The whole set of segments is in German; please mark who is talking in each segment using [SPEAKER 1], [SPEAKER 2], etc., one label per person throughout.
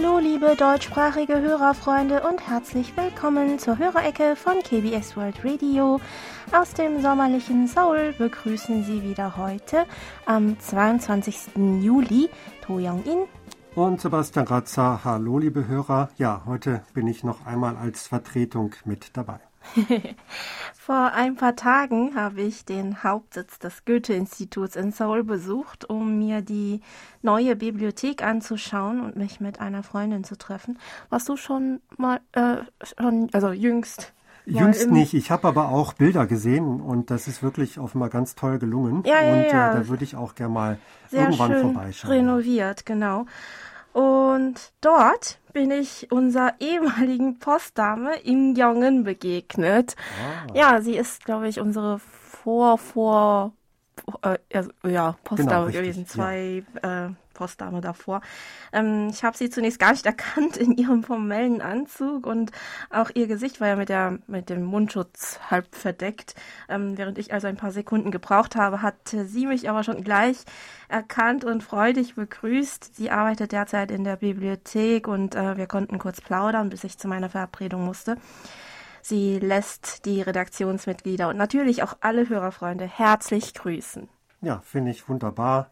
[SPEAKER 1] Hallo, liebe deutschsprachige Hörerfreunde und herzlich willkommen zur Hörerecke von KBS World Radio. Aus dem sommerlichen Seoul begrüßen Sie wieder heute am 22. Juli To Young-in
[SPEAKER 2] und Sebastian Ratzer. Hallo, liebe Hörer. Ja, heute bin ich noch einmal als Vertretung mit dabei.
[SPEAKER 1] Vor ein paar Tagen habe ich den Hauptsitz des Goethe-Instituts in Seoul besucht, um mir die neue Bibliothek anzuschauen und mich mit einer Freundin zu treffen. Warst du schon mal, äh, schon, also jüngst?
[SPEAKER 2] Jüngst nicht. Ich habe aber auch Bilder gesehen und das ist wirklich offenbar ganz toll gelungen.
[SPEAKER 1] Ja, ja,
[SPEAKER 2] und äh,
[SPEAKER 1] ja.
[SPEAKER 2] da würde ich auch gerne mal
[SPEAKER 1] Sehr
[SPEAKER 2] irgendwann
[SPEAKER 1] schön
[SPEAKER 2] vorbeischauen.
[SPEAKER 1] renoviert, genau. Und dort bin ich unserer ehemaligen Postdame Im Jong'en begegnet.
[SPEAKER 2] Ah.
[SPEAKER 1] Ja, sie ist, glaube ich, unsere vor vor äh, ja Postdame
[SPEAKER 2] Genau,
[SPEAKER 1] gewesen, zwei äh, Postdame davor. Ähm, ich habe sie zunächst gar nicht erkannt in ihrem formellen Anzug und auch ihr Gesicht war ja mit der mit dem Mundschutz halb verdeckt. Ähm, während ich also ein paar Sekunden gebraucht habe, hatte sie mich aber schon gleich erkannt und freudig begrüßt. Sie arbeitet derzeit in der Bibliothek und äh, wir konnten kurz plaudern, bis ich zu meiner Verabredung musste. Sie lässt die Redaktionsmitglieder und natürlich auch alle Hörerfreunde herzlich grüßen.
[SPEAKER 2] Ja, finde ich wunderbar.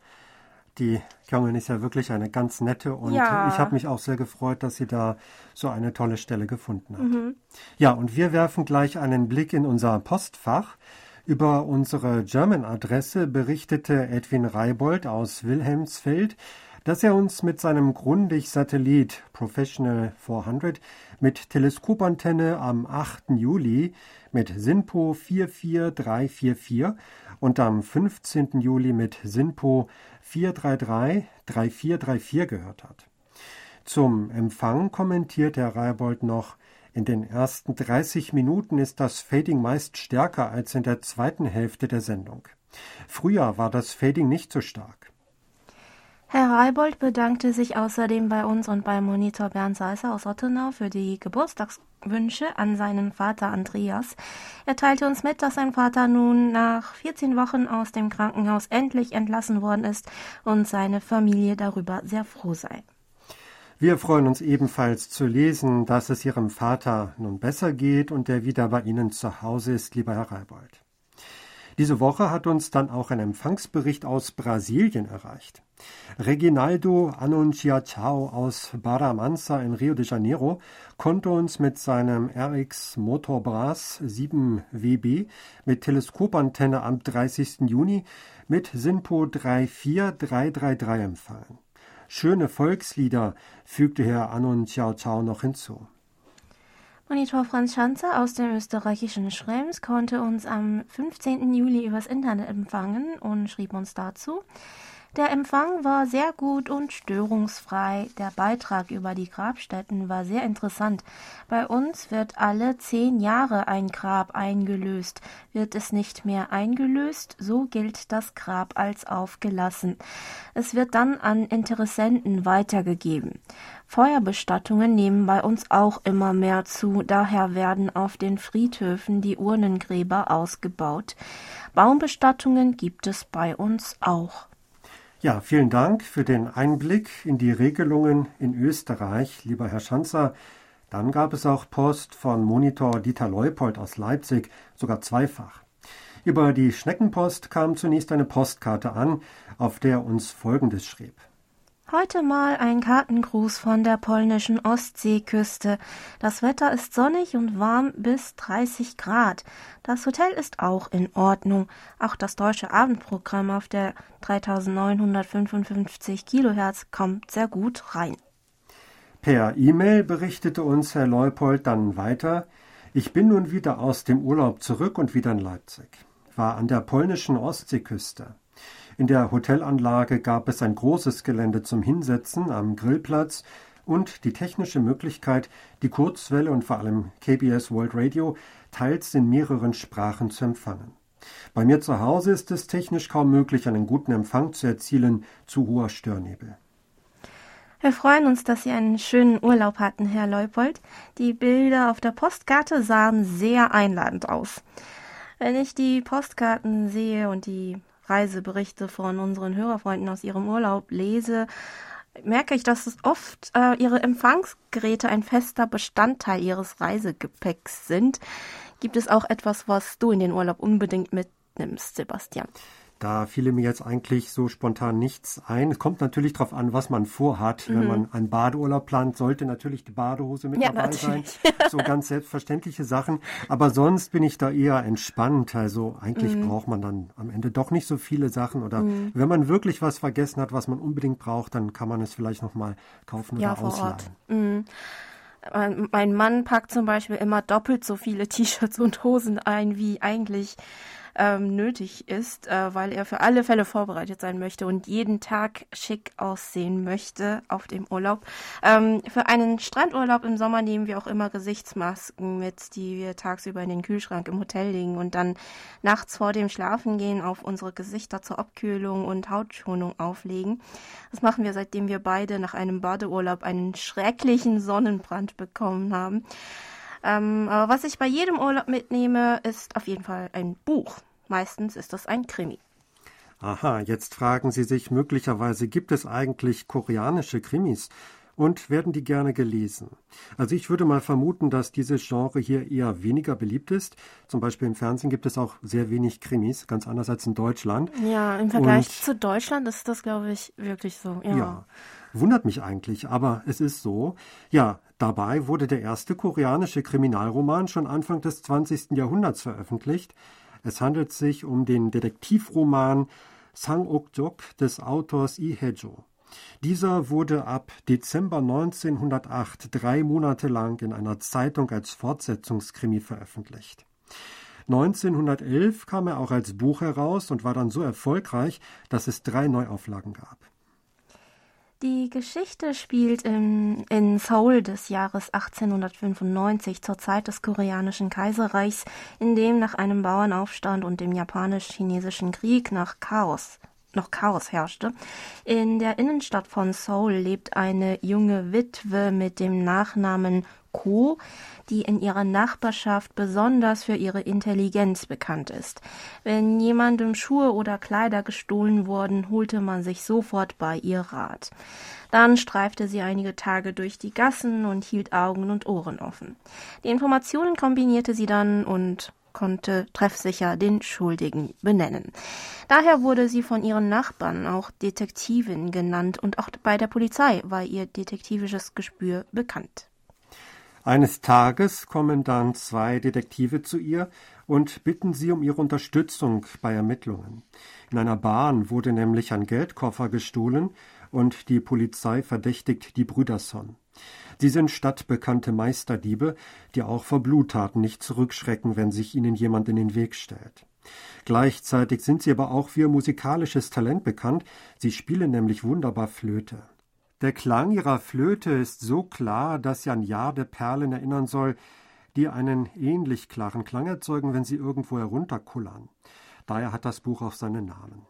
[SPEAKER 2] Die Jungen ist ja wirklich eine ganz nette und
[SPEAKER 1] Ja.
[SPEAKER 2] ich habe mich auch sehr gefreut, dass sie da so eine tolle Stelle gefunden hat.
[SPEAKER 1] Mhm.
[SPEAKER 2] Ja, und wir werfen gleich einen Blick in unser Postfach. Über unsere German-Adresse berichtete Edwin Reibold aus Wilhelmsfeld, dass er uns mit seinem Grundig-Satellit Professional 400 mit Teleskopantenne am 8. Juli mit SINPO 44344 und am 15. Juli mit SINPO 433-3434 gehört hat. Zum Empfang kommentiert Herr Reibold noch, in den ersten 30 Minuten ist das Fading meist stärker als in der zweiten Hälfte der Sendung. Früher war das Fading nicht so stark.
[SPEAKER 1] Herr Reibold bedankte sich außerdem bei uns und bei Monitor Bernd Seisser aus Ottenau für die Geburtstagswünsche an seinen Vater Andreas. Er teilte uns mit, dass sein Vater nun nach 14 Wochen aus dem Krankenhaus endlich entlassen worden ist und seine Familie darüber sehr froh sei.
[SPEAKER 2] Wir freuen uns ebenfalls zu lesen, dass es Ihrem Vater nun besser geht und er wieder bei Ihnen zu Hause ist, lieber Herr Reibold. Diese Woche hat uns dann auch ein Empfangsbericht aus Brasilien erreicht. Reginaldo Annunciatao aus Barra-Mansa in Rio de Janeiro konnte uns mit seinem RX Motorbras 7 WB mit Teleskopantenne am 30. Juni mit SINPO 34333 empfangen. Schöne Volkslieder fügte Herr Annunciatao noch hinzu.
[SPEAKER 1] Monitor Franz Schanzer aus dem österreichischen Schrems konnte uns am 15. Juli übers Internet empfangen und schrieb uns dazu. Der Empfang war sehr gut und störungsfrei. Der Beitrag über die Grabstätten war sehr interessant. Bei uns wird alle zehn Jahre ein Grab eingelöst. Wird es nicht mehr eingelöst, so gilt das Grab als aufgelassen. Es wird dann an Interessenten weitergegeben. Feuerbestattungen nehmen bei uns auch immer mehr zu, daher werden auf den Friedhöfen die Urnengräber ausgebaut. Baumbestattungen gibt es bei uns auch.
[SPEAKER 2] Ja, vielen Dank für den Einblick in die Regelungen in Österreich, lieber Herr Schanzer. Dann gab es auch Post von Monitor Dieter Leupold aus Leipzig, sogar zweifach. Über die Schneckenpost kam zunächst eine Postkarte an, auf der uns Folgendes schrieb.
[SPEAKER 1] Heute mal ein Kartengruß von der polnischen Ostseeküste. Das Wetter ist sonnig und warm bis 30 Grad. Das Hotel ist auch in Ordnung. Auch das deutsche Abendprogramm auf der 3955 Kilohertz kommt sehr gut rein.
[SPEAKER 2] Per E-Mail berichtete uns Herr Leupold dann weiter, ich bin nun wieder aus dem Urlaub zurück und wieder in Leipzig. War an der polnischen Ostseeküste. In der Hotelanlage gab es ein großes Gelände zum Hinsetzen am Grillplatz und die technische Möglichkeit, die Kurzwelle und vor allem KBS World Radio teils in mehreren Sprachen zu empfangen. Bei mir zu Hause ist es technisch kaum möglich, einen guten Empfang zu erzielen, zu hoher Störnebel.
[SPEAKER 1] Wir freuen uns, dass Sie einen schönen Urlaub hatten, Herr Leupold. Die Bilder auf der Postkarte sahen sehr einladend aus. Wenn ich die Postkarten sehe und die Reiseberichte von unseren Hörerfreunden aus ihrem Urlaub lese, merke ich, dass es oft äh, ihre Empfangsgeräte ein fester Bestandteil ihres Reisegepäcks sind. Gibt es auch etwas, was du in den Urlaub unbedingt mitnimmst, Sebastian?
[SPEAKER 2] Da fiele mir jetzt eigentlich so spontan nichts ein. Es kommt natürlich darauf an, was man vorhat. Mhm. Wenn man einen Badeurlaub plant, sollte natürlich die Badehose mit ja, dabei natürlich. sein. So ganz selbstverständliche Sachen. Aber sonst bin ich da eher entspannt. Also eigentlich mhm. braucht man dann am Ende doch nicht so viele Sachen. Oder mhm. wenn man wirklich was vergessen hat, was man unbedingt braucht, dann kann man es vielleicht nochmal kaufen
[SPEAKER 1] ja,
[SPEAKER 2] oder ausleihen.
[SPEAKER 1] Mhm. Mein Mann packt zum Beispiel immer doppelt so viele T-Shirts und Hosen ein, wie eigentlich ähm, nötig ist, äh, weil er für alle Fälle vorbereitet sein möchte und jeden Tag schick aussehen möchte auf dem Urlaub. Ähm, für einen Strandurlaub im Sommer nehmen wir auch immer Gesichtsmasken mit, die wir tagsüber in den Kühlschrank im Hotel legen und dann nachts vor dem Schlafengehen auf unsere Gesichter zur Abkühlung und Hautschonung auflegen. Das machen wir, seitdem wir beide nach einem Badeurlaub einen schrecklichen Sonnenbrand bekommen haben. Ähm, aber was ich bei jedem Urlaub mitnehme, ist auf jeden Fall ein Buch. Meistens ist das ein Krimi.
[SPEAKER 2] Aha, jetzt fragen Sie sich möglicherweise, gibt es eigentlich koreanische Krimis? Und werden die gerne gelesen? Also ich würde mal vermuten, dass dieses Genre hier eher weniger beliebt ist. Zum Beispiel im Fernsehen gibt es auch sehr wenig Krimis, ganz anders als in Deutschland.
[SPEAKER 1] Ja, im Vergleich Und, zu Deutschland ist das, glaube ich, wirklich so. Ja. ja.
[SPEAKER 2] Wundert mich eigentlich, aber es ist so. Ja, dabei wurde der erste koreanische Kriminalroman schon Anfang des 20. Jahrhunderts veröffentlicht. Es handelt sich um den Detektivroman Sang-ok-jok des Autors Lee Hae-jo. Dieser wurde ab Dezember 1908 drei Monate lang in einer Zeitung als Fortsetzungskrimi veröffentlicht. 1911 kam er auch als Buch heraus und war dann so erfolgreich, dass es drei Neuauflagen gab.
[SPEAKER 1] Die Geschichte spielt in, in Seoul des Jahres 1895 zur Zeit des koreanischen Kaiserreichs, in dem nach einem Bauernaufstand und dem japanisch-chinesischen Krieg nach Chaos noch Chaos herrschte. In der Innenstadt von Seoul lebt eine junge Witwe mit dem Nachnamen Ko, die in ihrer Nachbarschaft besonders für ihre Intelligenz bekannt ist. Wenn jemandem Schuhe oder Kleider gestohlen wurden, holte man sich sofort bei ihr Rat. Dann streifte sie einige Tage durch die Gassen und hielt Augen und Ohren offen. Die Informationen kombinierte sie dann und konnte treffsicher den Schuldigen benennen. Daher wurde sie von ihren Nachbarn auch Detektivin genannt und auch bei der Polizei war ihr detektivisches Gespür bekannt.
[SPEAKER 2] Eines Tages kommen dann zwei Detektive zu ihr und bitten sie um ihre Unterstützung bei Ermittlungen. In einer Bahn wurde nämlich ein Geldkoffer gestohlen und die Polizei verdächtigt die Brüderson. Sie sind stadtbekannte Meisterdiebe, die auch vor Bluttaten nicht zurückschrecken, wenn sich ihnen jemand in den Weg stellt. Gleichzeitig sind sie aber auch für musikalisches Talent bekannt, sie spielen nämlich wunderbar Flöte. Der Klang ihrer Flöte ist so klar, dass sie an Jadeperlen erinnern soll, die einen ähnlich klaren Klang erzeugen, wenn sie irgendwo herunterkullern. Daher hat das Buch auch seinen Namen.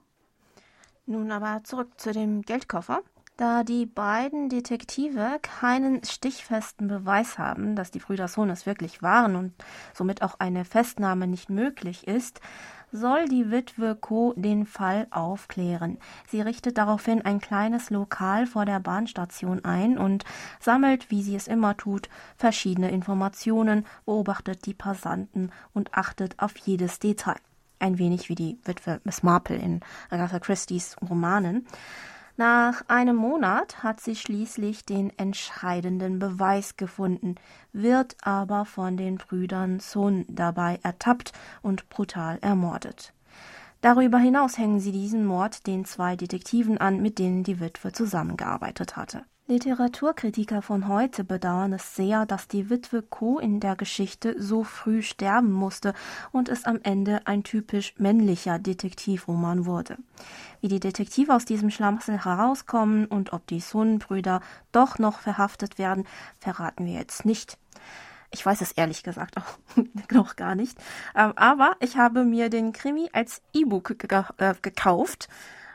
[SPEAKER 1] Nun aber zurück zu dem Geldkoffer. Da die beiden Detektive keinen stichfesten Beweis haben, dass die Brüder Sohnes wirklich waren und somit auch eine Festnahme nicht möglich ist, soll die Witwe Co. den Fall aufklären. Sie richtet daraufhin ein kleines Lokal vor der Bahnstation ein und sammelt, wie sie es immer tut, verschiedene Informationen, beobachtet die Passanten und achtet auf jedes Detail. Ein wenig wie die Witwe Miss Marple in Agatha Christie's Romanen. Nach einem Monat hat sie schließlich den entscheidenden Beweis gefunden, wird aber von den Brüdern Sun dabei ertappt und brutal ermordet. Darüber hinaus hängen sie diesen Mord den zwei Detektiven an, mit denen die Witwe zusammengearbeitet hatte. Literaturkritiker von heute bedauern es sehr, dass die Witwe Co. in der Geschichte so früh sterben musste und es am Ende ein typisch männlicher Detektivroman wurde. Wie die Detektive aus diesem Schlamassel herauskommen und ob die Sun-Brüder doch noch verhaftet werden, verraten wir jetzt nicht. Ich weiß es ehrlich gesagt auch noch gar nicht. Ähm, aber ich habe mir den Krimi als E-Book äh, gekauft.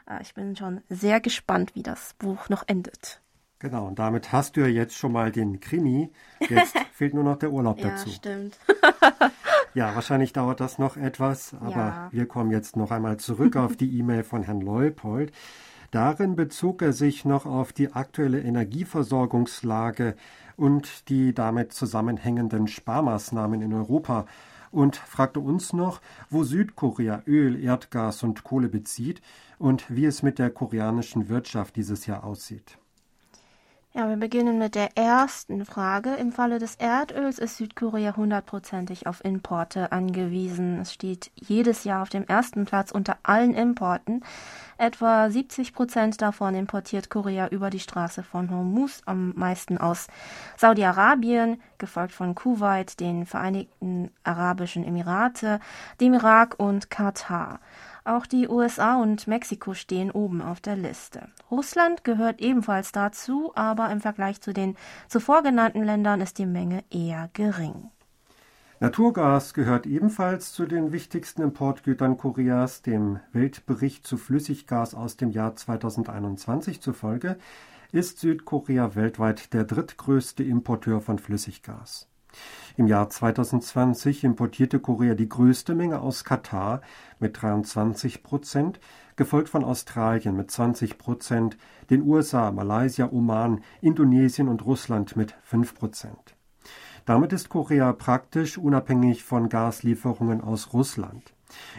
[SPEAKER 1] Äh, ich bin schon sehr gespannt, wie das Buch noch endet.
[SPEAKER 2] Genau, und damit hast du ja jetzt schon mal den Krimi. Jetzt fehlt nur noch der Urlaub
[SPEAKER 1] ja,
[SPEAKER 2] dazu.
[SPEAKER 1] Stimmt.
[SPEAKER 2] ja, wahrscheinlich dauert das noch etwas, aber ja. wir kommen jetzt noch einmal zurück auf die E-Mail von Herrn Leupold. Darin bezog er sich noch auf die aktuelle Energieversorgungslage und die damit zusammenhängenden Sparmaßnahmen in Europa und fragte uns noch, wo Südkorea Öl, Erdgas und Kohle bezieht und wie es mit der koreanischen Wirtschaft dieses Jahr aussieht.
[SPEAKER 1] Ja, wir beginnen mit der ersten Frage. Im Falle des Erdöls ist Südkorea hundertprozentig auf Importe angewiesen. Es steht jedes Jahr auf dem ersten Platz unter allen Importen. Etwa 70 Prozent davon importiert Korea über die Straße von Hormuz, am meisten aus Saudi-Arabien, gefolgt von Kuwait, den Vereinigten Arabischen Emirate, dem Irak und Katar. Auch die USA und Mexiko stehen oben auf der Liste. Russland gehört ebenfalls dazu, aber im Vergleich zu den zuvor genannten Ländern ist die Menge eher gering.
[SPEAKER 2] Naturgas gehört ebenfalls zu den wichtigsten Importgütern Koreas. Dem Weltbericht zu Flüssiggas aus dem Jahr 2021 zufolge ist Südkorea weltweit der drittgrößte Importeur von Flüssiggas. Im Jahr 2020 importierte Korea die größte Menge aus Katar mit 23 Prozent, gefolgt von Australien mit 20 Prozent, den USA, Malaysia, Oman, Indonesien und Russland mit 5 Prozent. Damit ist Korea praktisch unabhängig von Gaslieferungen aus Russland.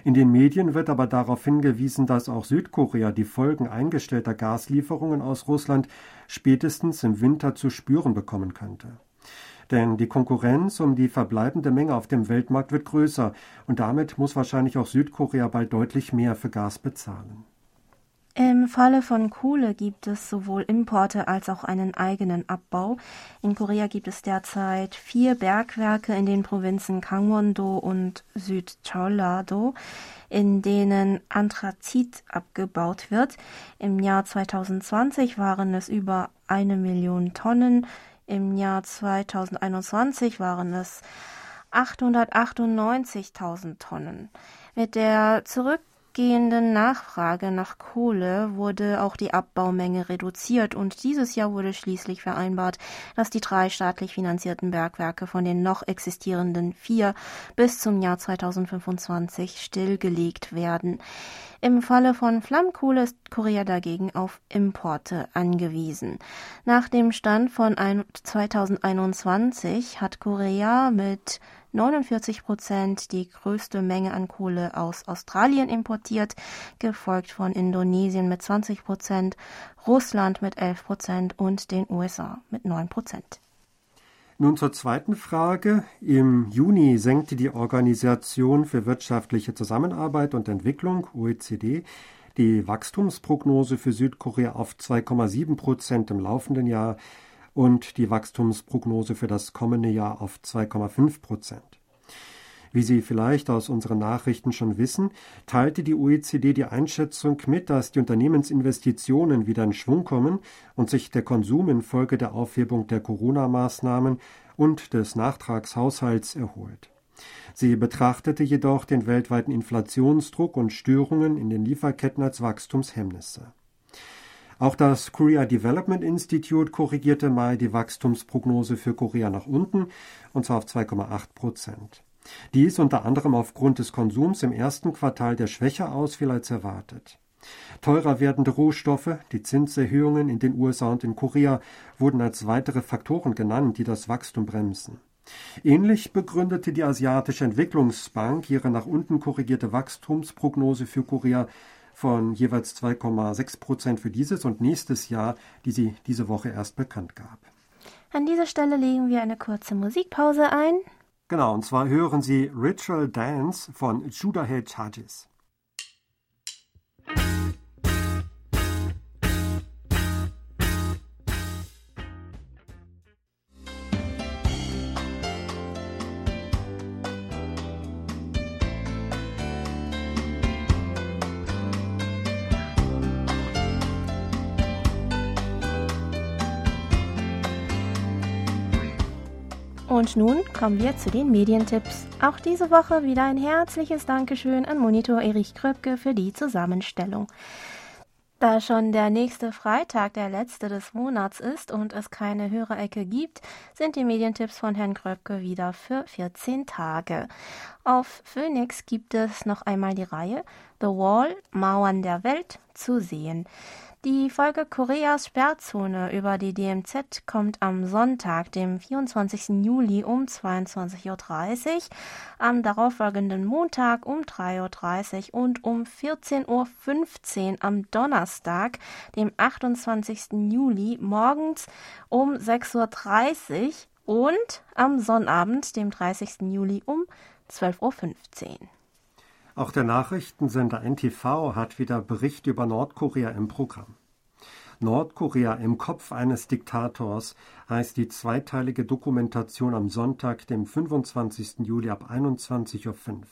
[SPEAKER 2] In den Medien wird aber darauf hingewiesen, dass auch Südkorea die Folgen eingestellter Gaslieferungen aus Russland spätestens im Winter zu spüren bekommen könnte. Denn die Konkurrenz um die verbleibende Menge auf dem Weltmarkt wird größer und damit muss wahrscheinlich auch Südkorea bald deutlich mehr für Gas bezahlen.
[SPEAKER 1] Im Falle von Kohle gibt es sowohl Importe als auch einen eigenen Abbau. In Korea gibt es derzeit vier Bergwerke in den Provinzen Gangwon-do und Südjeollado, in denen Anthrazit abgebaut wird. Im Jahr 2020 waren es über eine Million Tonnen, im Jahr 2021 waren es 898.000 Tonnen. Mit der zurückgehenden Nachfrage nach Kohle wurde auch die Abbaumenge reduziert und dieses Jahr wurde schließlich vereinbart, dass die drei staatlich finanzierten Bergwerke von den noch existierenden vier bis zum Jahr 2025 stillgelegt werden. Im Falle von Flammkohle ist Korea dagegen auf Importe angewiesen. Nach dem Stand von 2021 hat Korea mit 49 Prozent die größte Menge an Kohle aus Australien importiert, gefolgt von Indonesien mit 20 Prozent, Russland mit 11 Prozent und den USA mit 9 Prozent.
[SPEAKER 2] Nun zur zweiten Frage. Im Juni senkte die Organisation für wirtschaftliche Zusammenarbeit und Entwicklung OECD die Wachstumsprognose für Südkorea auf 2,7 Prozent im laufenden Jahr und die Wachstumsprognose für das kommende Jahr auf 2,5 Prozent. Wie Sie vielleicht aus unseren Nachrichten schon wissen, teilte die OECD die Einschätzung mit, dass die Unternehmensinvestitionen wieder in Schwung kommen und sich der Konsum infolge der Aufhebung der Corona-Maßnahmen und des Nachtragshaushalts erholt. Sie betrachtete jedoch den weltweiten Inflationsdruck und Störungen in den Lieferketten als Wachstumshemmnisse. Auch das Korea Development Institute korrigierte Mai die Wachstumsprognose für Korea nach unten, und zwar auf 2,8 Prozent. Dies unter anderem aufgrund des Konsums im ersten Quartal, der schwächer ausfiel als erwartet. Teurer werdende Rohstoffe, die Zinserhöhungen in den USA und in Korea wurden als weitere Faktoren genannt, die das Wachstum bremsen. Ähnlich begründete die Asiatische Entwicklungsbank ihre nach unten korrigierte Wachstumsprognose für Korea von jeweils 2,6 Prozent für dieses und nächstes Jahr, die sie diese Woche erst bekannt gab.
[SPEAKER 1] An dieser Stelle legen wir eine kurze Musikpause ein.
[SPEAKER 2] Genau, und zwar hören Sie Ritual Dance von Judah Hill Charges.
[SPEAKER 1] Und nun kommen wir zu den Medientipps. Auch diese Woche wieder ein herzliches Dankeschön an Monitor Erich Kröpke für die Zusammenstellung. Da schon der nächste Freitag der letzte des Monats ist und es keine Hörerecke gibt, sind die Medientipps von Herrn Kröpke wieder für 14 Tage. Auf Phoenix gibt es noch einmal die Reihe The Wall, Mauern der Welt zu sehen. Die Folge Koreas Sperrzone über die DMZ kommt am Sonntag, dem 24. Juli um 22.30 Uhr, am darauffolgenden Montag um 3.30 Uhr und um 14.15 Uhr am Donnerstag, dem 28. Juli morgens um 6.30 Uhr und am Sonnabend, dem 30. Juli um 12.15 Uhr.
[SPEAKER 2] Auch der Nachrichtensender NTV hat wieder Bericht über Nordkorea im Programm. Nordkorea im Kopf eines Diktators heißt die zweiteilige Dokumentation am Sonntag, dem 25. Juli ab 21.05 Uhr.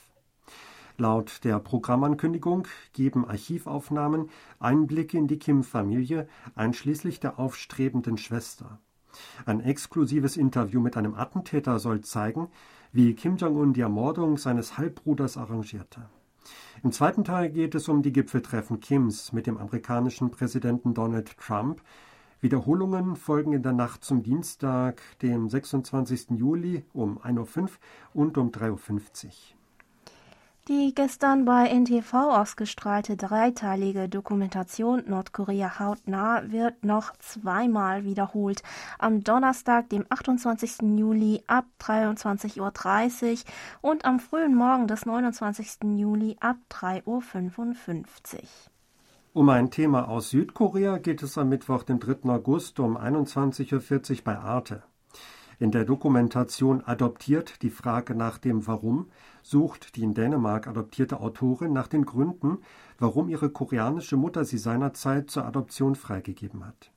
[SPEAKER 2] Laut der Programmankündigung geben Archivaufnahmen Einblicke in die Kim-Familie, einschließlich der aufstrebenden Schwester. Ein exklusives Interview mit einem Attentäter soll zeigen, wie Kim Jong-un die Ermordung seines Halbbruders arrangierte. Im zweiten Teil geht es um die Gipfeltreffen Kims mit dem amerikanischen Präsidenten Donald Trump. Wiederholungen folgen in der Nacht zum Dienstag, dem 26. Juli um 1.05 Uhr und um 3.50 Uhr.
[SPEAKER 1] Die gestern bei NTV ausgestrahlte dreiteilige Dokumentation Nordkorea hautnah wird noch zweimal wiederholt. Am Donnerstag, dem 28. Juli ab 23.30 Uhr und am frühen Morgen des 29. Juli ab 3.55 Uhr.
[SPEAKER 2] Um ein Thema aus Südkorea geht es am Mittwoch, den 3. August um 21.40 Uhr bei Arte. In der Dokumentation Adoptiert die Frage nach dem Warum sucht die in Dänemark adoptierte Autorin nach den Gründen, warum ihre koreanische Mutter sie seinerzeit zur Adoption freigegeben hat.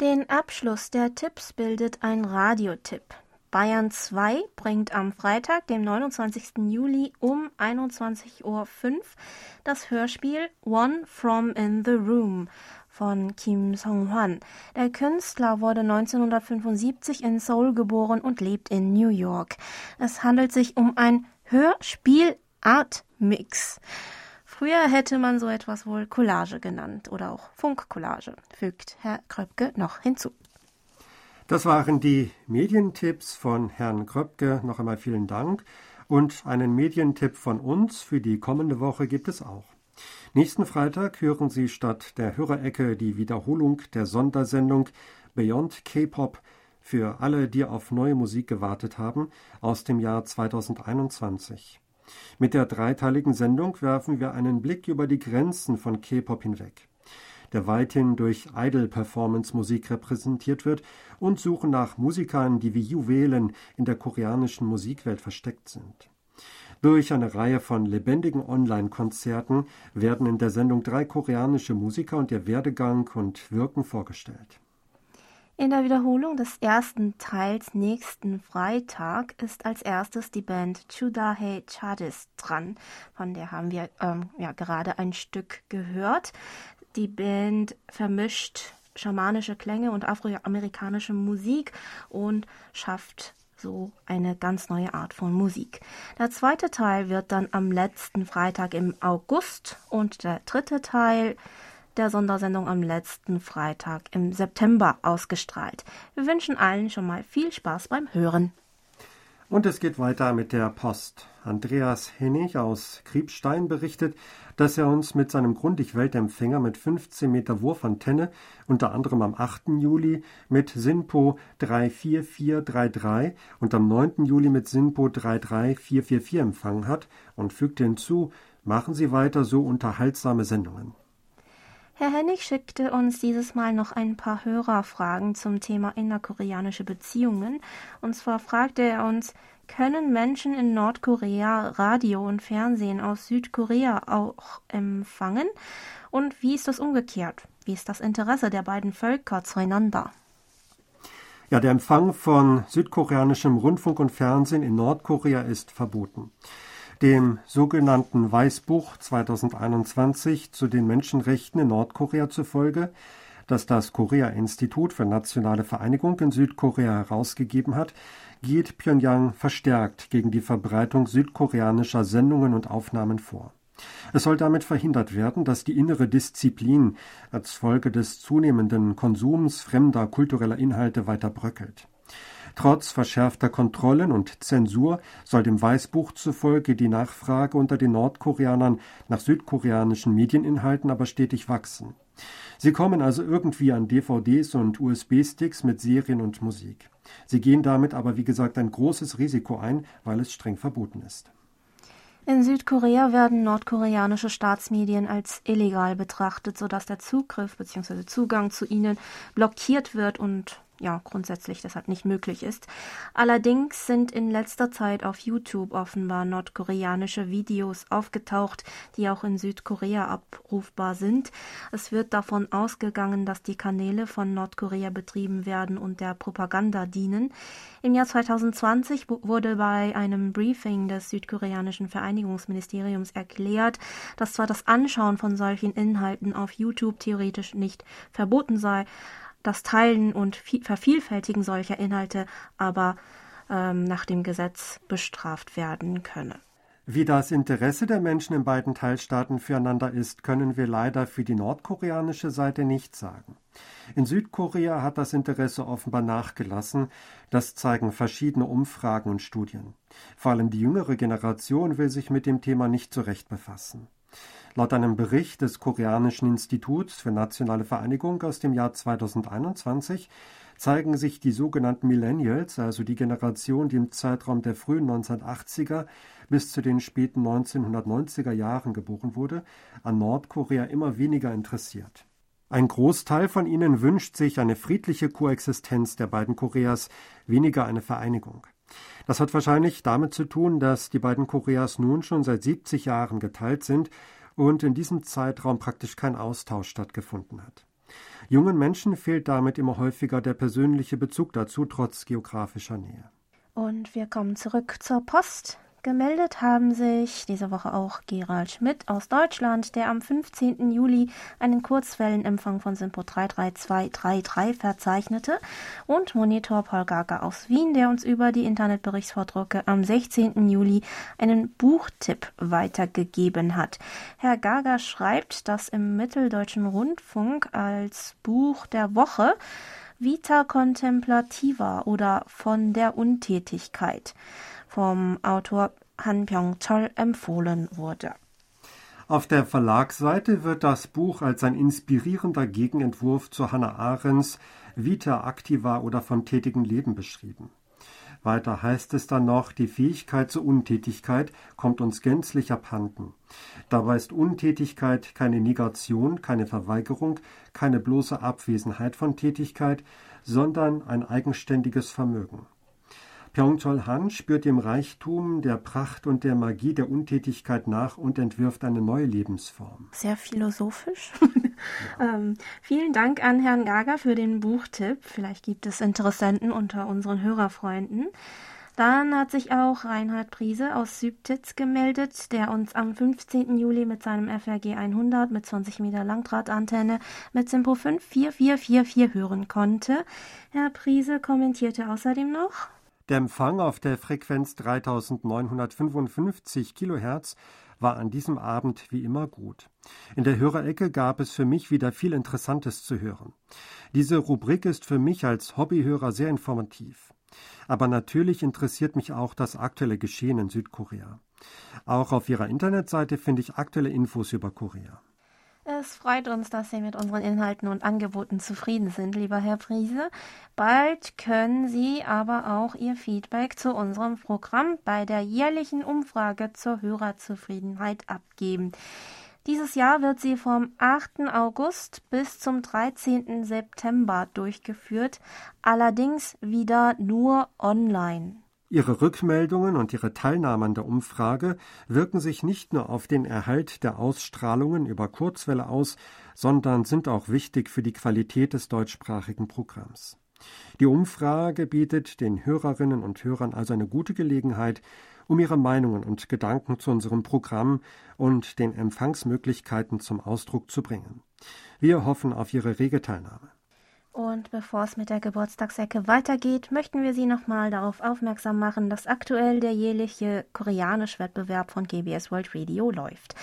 [SPEAKER 1] Den Abschluss der Tipps bildet ein Radiotipp. Bayern 2 bringt am Freitag, dem 29. Juli um 21.05 Uhr das Hörspiel One from in the Room von Kim Song-hwan. Der Künstler wurde 1975 in Seoul geboren und lebt in New York. Es handelt sich um ein Hörspiel-Art-Mix. Früher hätte man so etwas wohl Collage genannt oder auch Funkcollage, fügt Herr Kröpke noch hinzu.
[SPEAKER 2] Das waren die Medientipps von Herrn Kröpke. Noch einmal vielen Dank. Und einen Medientipp von uns für die kommende Woche gibt es auch. Nächsten Freitag hören Sie statt der Hörerecke die Wiederholung der Sondersendung Beyond K-Pop für alle, die auf neue Musik gewartet haben, aus dem Jahr 2021. Mit der dreiteiligen Sendung werfen wir einen Blick über die Grenzen von K-Pop hinweg, der weithin durch Idol-Performance-Musik repräsentiert wird, und suchen nach Musikern, die wie Juwelen in der koreanischen Musikwelt versteckt sind. Durch eine Reihe von lebendigen Online-Konzerten werden in der Sendung drei koreanische Musiker und ihr Werdegang und Wirken vorgestellt.
[SPEAKER 1] In der Wiederholung des ersten Teils nächsten Freitag ist als erstes die Band Chudahe Chadis dran. Von der haben wir ähm, ja gerade ein Stück gehört. Die Band vermischt schamanische Klänge und afroamerikanische Musik und schafft so eine ganz neue Art von Musik. Der zweite Teil wird dann am letzten Freitag im August und der dritte Teil der Sondersendung am letzten Freitag im September ausgestrahlt. Wir wünschen allen schon mal viel Spaß beim Hören.
[SPEAKER 2] Und es geht weiter mit der Post. Andreas Hennig aus Kriebstein berichtet, dass er uns mit seinem Grundig-Weltempfänger mit 15 Meter Wurfantenne unter anderem am 8. Juli mit SINPO 34433 und am 9. Juli mit SINPO 33444 empfangen hat und fügte hinzu, machen Sie weiter so unterhaltsame Sendungen.
[SPEAKER 1] Herr Hennig schickte uns dieses Mal noch ein paar Hörerfragen zum Thema innerkoreanische Beziehungen. Und zwar fragte er uns, können Menschen in Nordkorea Radio und Fernsehen aus Südkorea auch empfangen? Und wie ist das umgekehrt? Wie ist das Interesse der beiden Völker zueinander?
[SPEAKER 2] Ja, der Empfang von südkoreanischem Rundfunk und Fernsehen in Nordkorea ist verboten. Dem sogenannten Weißbuch 2021 zu den Menschenrechten in Nordkorea zufolge, das das Korea-Institut für nationale Vereinigung in Südkorea herausgegeben hat, geht Pyongyang verstärkt gegen die Verbreitung südkoreanischer Sendungen und Aufnahmen vor. Es soll damit verhindert werden, dass die innere Disziplin als Folge des zunehmenden Konsums fremder kultureller Inhalte weiter bröckelt. Trotz verschärfter Kontrollen und Zensur soll dem Weißbuch zufolge die Nachfrage unter den Nordkoreanern nach südkoreanischen Medieninhalten aber stetig wachsen. Sie kommen also irgendwie an DVDs und USB-Sticks mit Serien und Musik. Sie gehen damit aber, wie gesagt, ein großes Risiko ein, weil es streng verboten ist.
[SPEAKER 1] In Südkorea werden nordkoreanische Staatsmedien als illegal betrachtet, sodass der Zugriff bzw. Zugang zu ihnen blockiert wird und ja grundsätzlich deshalb nicht möglich ist. Allerdings sind in letzter Zeit auf YouTube offenbar nordkoreanische Videos aufgetaucht, die auch in Südkorea abrufbar sind. Es wird davon ausgegangen, dass die Kanäle von Nordkorea betrieben werden und der Propaganda dienen. Im Jahr 2020 wurde bei einem Briefing des südkoreanischen Vereinigungsministeriums erklärt, dass zwar das Anschauen von solchen Inhalten auf YouTube theoretisch nicht verboten sei, das Teilen und Vervielfältigen solcher Inhalte aber ähm, nach dem Gesetz bestraft werden könne.
[SPEAKER 2] Wie das Interesse der Menschen in beiden Teilstaaten füreinander ist, können wir leider für die nordkoreanische Seite nicht sagen. In Südkorea hat das Interesse offenbar nachgelassen, das zeigen verschiedene Umfragen und Studien. Vor allem die jüngere Generation will sich mit dem Thema nicht zurecht befassen. Laut einem Bericht des Koreanischen Instituts für nationale Vereinigung aus dem Jahr 2021 zeigen sich die sogenannten Millennials, also die Generation, die im Zeitraum der frühen 1980er bis zu den späten 1990er Jahren geboren wurde, an Nordkorea immer weniger interessiert. Ein Großteil von ihnen wünscht sich eine friedliche Koexistenz der beiden Koreas, weniger eine Vereinigung. Das hat wahrscheinlich damit zu tun, dass die beiden Koreas nun schon seit 70 Jahren geteilt sind und in diesem Zeitraum praktisch kein Austausch stattgefunden hat. Jungen Menschen fehlt damit immer häufiger der persönliche Bezug dazu, trotz geografischer Nähe.
[SPEAKER 1] Und wir kommen zurück zur Post. Gemeldet haben sich diese Woche auch Gerald Schmidt aus Deutschland, der am 15. Juli einen Kurzwellenempfang von Simpo 33233 verzeichnete, und Monitor Paul Gaga aus Wien, der uns über die Internetberichtsvordrucke am 16. Juli einen Buchtipp weitergegeben hat. Herr Gaga schreibt, dass im Mitteldeutschen Rundfunk als Buch der Woche Vita Contemplativa oder von der Untätigkeit vom Autor Han Byung-chol empfohlen wurde.
[SPEAKER 2] Auf der Verlagsseite wird das Buch als ein inspirierender Gegenentwurf zu Hannah Arendts Vita Activa oder vom tätigen Leben beschrieben. Weiter heißt es dann noch, die Fähigkeit zur Untätigkeit kommt uns gänzlich abhanden. Dabei ist Untätigkeit keine Negation, keine Verweigerung, keine bloße Abwesenheit von Tätigkeit, sondern ein eigenständiges Vermögen. Pyeongchol Han spürt dem Reichtum, der Pracht und der Magie der Untätigkeit nach und entwirft eine neue Lebensform.
[SPEAKER 1] Sehr philosophisch. ja. ähm, vielen Dank an Herrn Gager für den Buchtipp. Vielleicht gibt es Interessenten unter unseren Hörerfreunden. Dann hat sich auch Reinhard Priese aus Sübtitz gemeldet, der uns am 15. Juli mit seinem FRG 100 mit 20 Meter Langdrahtantenne mit Simpo 54444 hören konnte. Herr Priese kommentierte außerdem noch.
[SPEAKER 2] Der Empfang auf der Frequenz 3955 kHz war an diesem Abend wie immer gut. In der Hörerecke gab es für mich wieder viel Interessantes zu hören. Diese Rubrik ist für mich als Hobbyhörer sehr informativ. Aber natürlich interessiert mich auch das aktuelle Geschehen in Südkorea. Auch auf ihrer Internetseite finde ich aktuelle Infos über Korea.
[SPEAKER 1] Es freut uns, dass Sie mit unseren Inhalten und Angeboten zufrieden sind, lieber Herr Priese. Bald können Sie aber auch Ihr Feedback zu unserem Programm bei der jährlichen Umfrage zur Hörerzufriedenheit abgeben. Dieses Jahr wird sie vom 8. August bis zum 13. September durchgeführt, allerdings wieder nur online.
[SPEAKER 2] Ihre Rückmeldungen und Ihre Teilnahme an der Umfrage wirken sich nicht nur auf den Erhalt der Ausstrahlungen über Kurzwelle aus, sondern sind auch wichtig für die Qualität des deutschsprachigen Programms. Die Umfrage bietet den Hörerinnen und Hörern also eine gute Gelegenheit, um ihre Meinungen und Gedanken zu unserem Programm und den Empfangsmöglichkeiten zum Ausdruck zu bringen. Wir hoffen auf Ihre rege Teilnahme.
[SPEAKER 1] Und bevor es mit der Geburtstagsecke weitergeht, möchten wir Sie nochmal darauf aufmerksam machen, dass aktuell der jährliche Koreanisch-Wettbewerb von KBS World Radio läuft.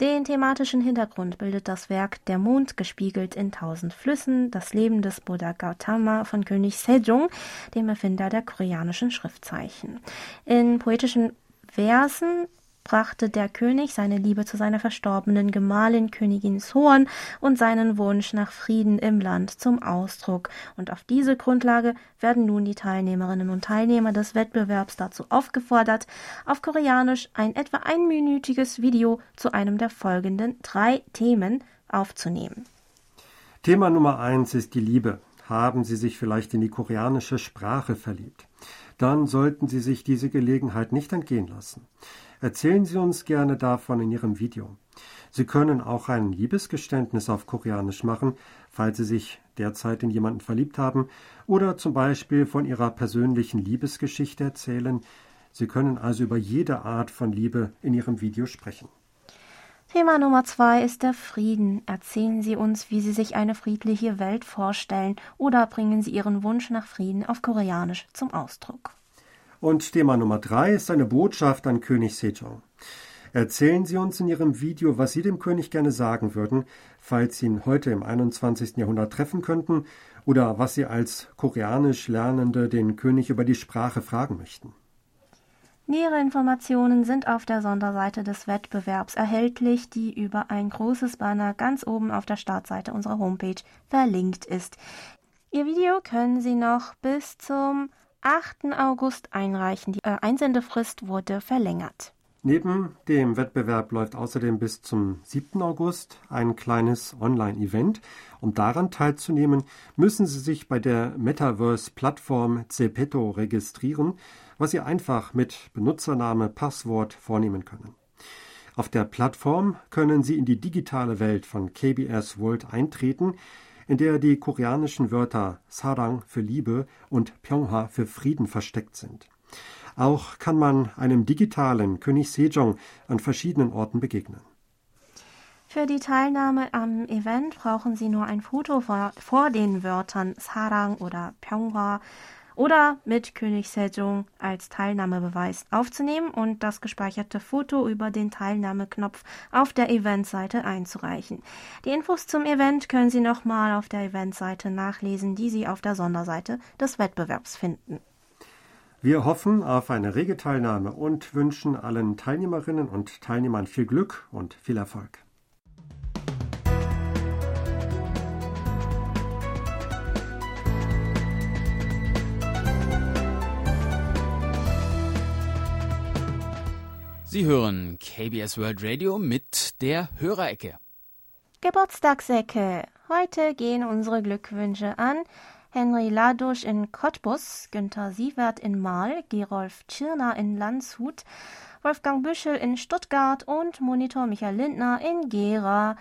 [SPEAKER 1] Den thematischen Hintergrund bildet das Werk Der Mond gespiegelt in tausend Flüssen, das Leben des Buddha Gautama von König Sejong, dem Erfinder der koreanischen Schriftzeichen. In poetischen Versen brachte der König seine Liebe zu seiner verstorbenen Gemahlin Königin Sohn und seinen Wunsch nach Frieden im Land zum Ausdruck. Und auf diese Grundlage werden nun die Teilnehmerinnen und Teilnehmer des Wettbewerbs dazu aufgefordert, auf Koreanisch ein etwa einminütiges Video zu einem der folgenden drei Themen aufzunehmen.
[SPEAKER 2] Thema Nummer eins ist die Liebe. Haben Sie sich vielleicht in die koreanische Sprache verliebt? Dann sollten Sie sich diese Gelegenheit nicht entgehen lassen. Erzählen Sie uns gerne davon in Ihrem Video. Sie können auch ein Liebesgeständnis auf Koreanisch machen, falls Sie sich derzeit in jemanden verliebt haben, oder zum Beispiel von Ihrer persönlichen Liebesgeschichte erzählen. Sie können also über jede Art von Liebe in Ihrem Video sprechen.
[SPEAKER 1] Thema Nummer zwei ist der Frieden. Erzählen Sie uns, wie Sie sich eine friedliche Welt vorstellen oder bringen Sie Ihren Wunsch nach Frieden auf Koreanisch zum Ausdruck.
[SPEAKER 2] Und Thema Nummer drei ist eine Botschaft an König Sejong. Erzählen Sie uns in Ihrem Video, was Sie dem König gerne sagen würden, falls Sie ihn heute im 21. Jahrhundert treffen könnten, oder was Sie als koreanisch Lernende den König über die Sprache fragen möchten.
[SPEAKER 1] Nähere Informationen sind auf der Sonderseite des Wettbewerbs erhältlich, die über ein großes Banner ganz oben auf der Startseite unserer Homepage verlinkt ist. Ihr Video können Sie noch bis zum 8. August einreichen. Die äh, Einsendefrist wurde verlängert.
[SPEAKER 2] Neben dem Wettbewerb läuft außerdem bis zum 7. August ein kleines Online-Event. Um daran teilzunehmen, müssen Sie sich bei der Metaverse-Plattform Zepeto registrieren, was Sie einfach mit Benutzername, Passwort vornehmen können. Auf der Plattform können Sie in die digitale Welt von KBS World eintreten, in der die koreanischen Wörter Sarang für Liebe und Pyongha für Frieden versteckt sind. Auch kann man einem digitalen König Sejong an verschiedenen Orten begegnen.
[SPEAKER 1] Für die Teilnahme am Event brauchen Sie nur ein Foto vor, vor den Wörtern Sarang oder Pyonghwa oder mit König Sejong als Teilnahmebeweis aufzunehmen und das gespeicherte Foto über den Teilnahmeknopf auf der Eventseite einzureichen. Die Infos zum Event können Sie nochmal auf der Eventseite nachlesen, die Sie auf der Sonderseite des Wettbewerbs finden.
[SPEAKER 2] Wir hoffen auf eine rege Teilnahme und wünschen allen Teilnehmerinnen und Teilnehmern viel Glück und viel Erfolg.
[SPEAKER 3] Sie hören KBS World Radio mit der Hörerecke.
[SPEAKER 1] Geburtstagsecke. Heute gehen unsere Glückwünsche an Henry Ladusch in Cottbus, Günther Sievert in Mahl, Gerolf Tschirner in Landshut, Wolfgang Büschel in Stuttgart und Monitor Michael Lindner in Gera.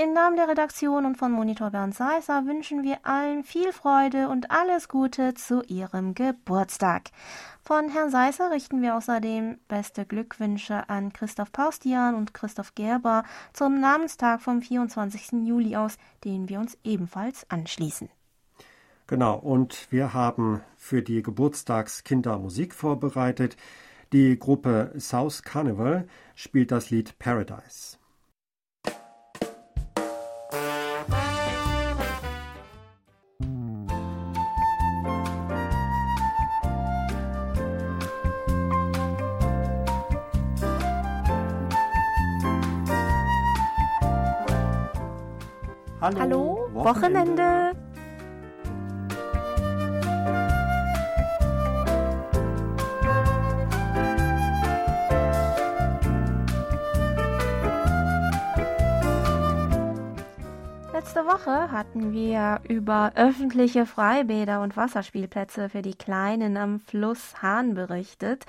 [SPEAKER 1] Im Namen der Redaktion und von Monitor Bernd Seisser wünschen wir allen viel Freude und alles Gute zu ihrem Geburtstag. Von Herrn Seisser richten wir außerdem beste Glückwünsche an Christoph Paustian und Christoph Gerber zum Namenstag vom 24. Juli aus, den wir uns ebenfalls anschließen.
[SPEAKER 2] Genau, und wir haben für die Geburtstagskinder Musik vorbereitet. Die Gruppe South Carnival spielt das Lied Paradise.
[SPEAKER 1] Hallo, Hallo Wochenende. Wochenende. Hatten wir über öffentliche Freibäder und Wasserspielplätze für die Kleinen am Fluss Hahn berichtet.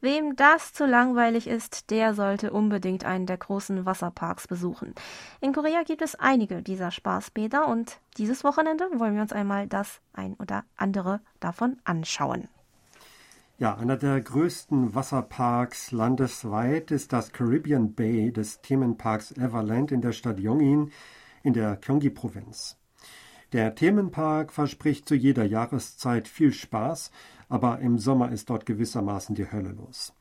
[SPEAKER 1] Wem das zu langweilig ist, der sollte unbedingt einen der großen Wasserparks besuchen. In Korea gibt es einige dieser Spaßbäder und dieses Wochenende wollen wir uns einmal das ein oder andere davon anschauen.
[SPEAKER 2] Ja, einer der größten Wasserparks landesweit ist das Caribbean Bay des Themenparks Everland in der Stadt Yongin in der Gyeonggi-Provinz. Der Themenpark verspricht zu jeder Jahreszeit viel Spaß, aber im Sommer ist dort gewissermaßen die Hölle los.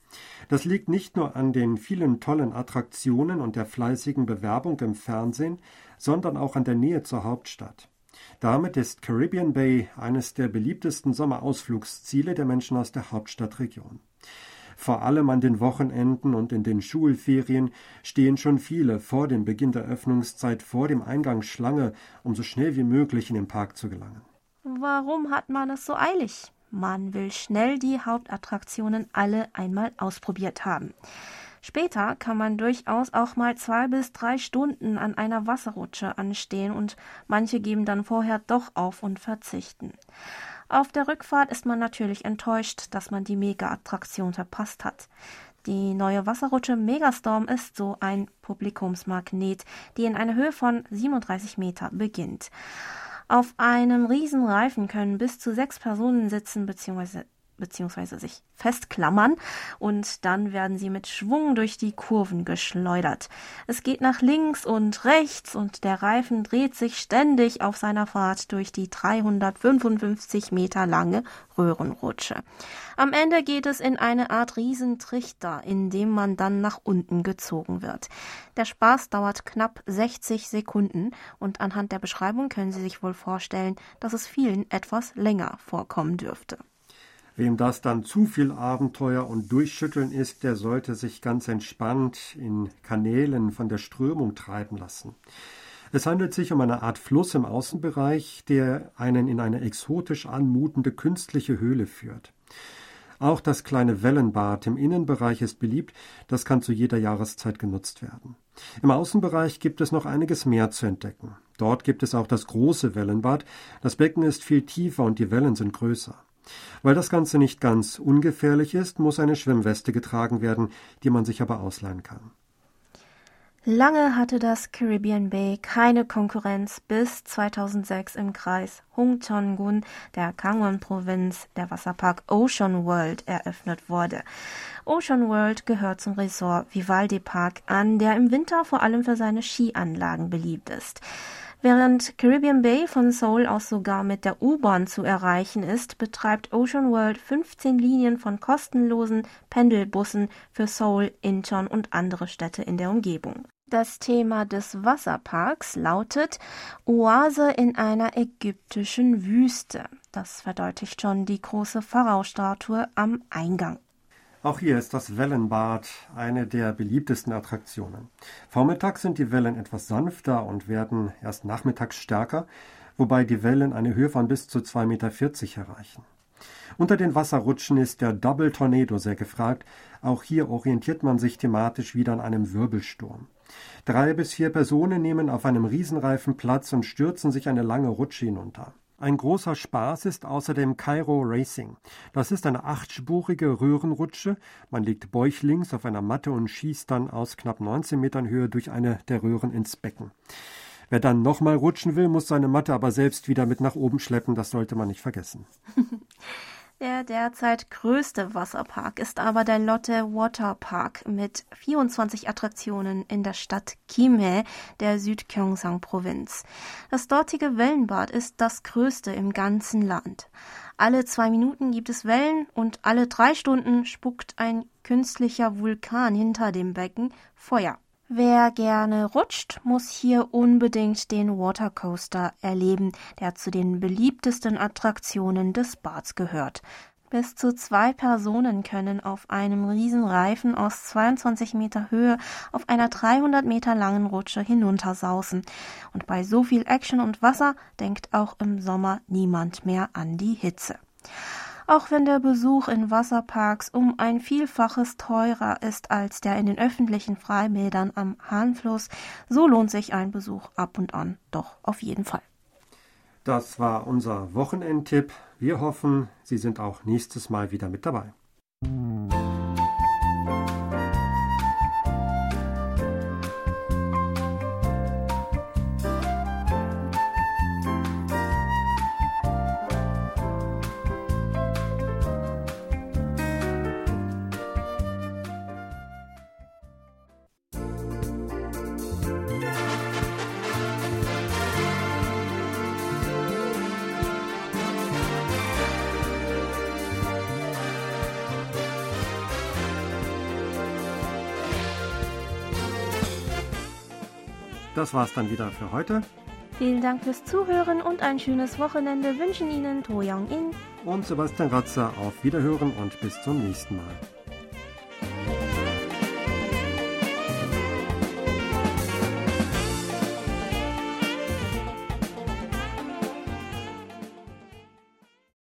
[SPEAKER 2] Das liegt nicht nur an den vielen tollen Attraktionen und der fleißigen Bewerbung im Fernsehen, sondern auch an der Nähe zur Hauptstadt. Damit ist Caribbean Bay eines der beliebtesten Sommerausflugsziele der Menschen aus der Hauptstadtregion. Vor allem an den Wochenenden und in den Schulferien stehen schon viele vor dem Beginn der Öffnungszeit vor dem Eingang Schlange, um so schnell wie möglich in den Park zu gelangen.
[SPEAKER 1] Warum hat man es so eilig? Man will schnell die Hauptattraktionen alle einmal ausprobiert haben. Später kann man durchaus auch mal zwei bis drei Stunden an einer Wasserrutsche anstehen und manche geben dann vorher doch auf und verzichten. Auf der Rückfahrt ist man natürlich enttäuscht, dass man die Mega-Attraktion verpasst hat. Die neue Wasserrutsche Megastorm ist so ein Publikumsmagnet, die in einer Höhe von 37 Meter beginnt. Auf einem Riesenreifen können bis zu sechs Personen sitzen bzw beziehungsweise sich festklammern und dann werden sie mit Schwung durch die Kurven geschleudert. Es geht nach links und rechts und der Reifen dreht sich ständig auf seiner Fahrt durch die 355 Meter lange Röhrenrutsche. Am Ende geht es in eine Art Riesentrichter, in dem man dann nach unten gezogen wird. Der Spaß dauert knapp 60 Sekunden und anhand der Beschreibung können Sie sich wohl vorstellen, dass es vielen etwas länger vorkommen dürfte.
[SPEAKER 2] Wem das dann zu viel Abenteuer und Durchschütteln ist, der sollte sich ganz entspannt in Kanälen von der Strömung treiben lassen. Es handelt sich um eine Art Fluss im Außenbereich, der einen in eine exotisch anmutende künstliche Höhle führt. Auch das kleine Wellenbad im Innenbereich ist beliebt, das kann zu jeder Jahreszeit genutzt werden. Im Außenbereich gibt es noch einiges mehr zu entdecken. Dort gibt es auch das große Wellenbad, das Becken ist viel tiefer und die Wellen sind größer. Weil das Ganze nicht ganz ungefährlich ist, muss eine Schwimmweste getragen werden, die man sich aber ausleihen kann.
[SPEAKER 1] Lange hatte das Caribbean Bay keine Konkurrenz, bis 2006 im Kreis Hungcheon-gun der Kangwon-Provinz der Wasserpark Ocean World eröffnet wurde. Ocean World gehört zum Resort Vivaldi Park an, der im Winter vor allem für seine Skianlagen beliebt ist. Während Caribbean Bay von Seoul aus sogar mit der U-Bahn zu erreichen ist, betreibt Ocean World 15 Linien von kostenlosen Pendelbussen für Seoul, Incheon und andere Städte in der Umgebung. Das Thema des Wasserparks lautet Oase in einer ägyptischen Wüste. Das verdeutlicht schon die große Pharao-Statue am Eingang.
[SPEAKER 2] Auch hier ist das Wellenbad eine der beliebtesten Attraktionen. Vormittags sind die Wellen etwas sanfter und werden erst nachmittags stärker, wobei die Wellen eine Höhe von bis zu 2,40 Meter erreichen. Unter den Wasserrutschen ist der Double Tornado sehr gefragt. Auch hier orientiert man sich thematisch wieder an einem Wirbelsturm. Drei bis vier Personen nehmen auf einem Riesenreifen Platz und stürzen sich eine lange Rutsche hinunter. Ein großer Spaß ist außerdem Cairo Racing. Das ist eine achtspurige Röhrenrutsche. Man liegt bäuchlings auf einer Matte und schießt dann aus knapp 19 Metern Höhe durch eine der Röhren ins Becken. Wer dann nochmal rutschen will, muss seine Matte aber selbst wieder mit nach oben schleppen. Das sollte man nicht vergessen.
[SPEAKER 1] Der derzeit größte Wasserpark ist aber der Lotte Water Park mit 24 Attraktionen in der Stadt Kimhae der Südgyeongsang-Provinz. Das dortige Wellenbad ist das größte im ganzen Land. Alle zwei Minuten gibt es Wellen und alle drei Stunden spuckt ein künstlicher Vulkan hinter dem Becken Feuer. Wer gerne rutscht, muss hier unbedingt den Watercoaster erleben, der zu den beliebtesten Attraktionen des Bads gehört. Bis zu zwei Personen können auf einem Riesenreifen aus 22 Meter Höhe auf einer 300 Meter langen Rutsche hinuntersausen. Und bei so viel Action und Wasser denkt auch im Sommer niemand mehr an die Hitze. Auch wenn der Besuch in Wasserparks um ein Vielfaches teurer ist als der in den öffentlichen Freibädern am Hahnfluss, so lohnt sich ein Besuch ab und an doch auf jeden Fall.
[SPEAKER 2] Das war unser Wochenendtipp. Wir hoffen, Sie sind auch nächstes Mal wieder mit dabei. Das war's dann wieder für heute.
[SPEAKER 1] Vielen Dank fürs Zuhören und ein schönes Wochenende wünschen Ihnen To Young In
[SPEAKER 2] und Sebastian Ratzer auf Wiederhören und bis zum nächsten Mal.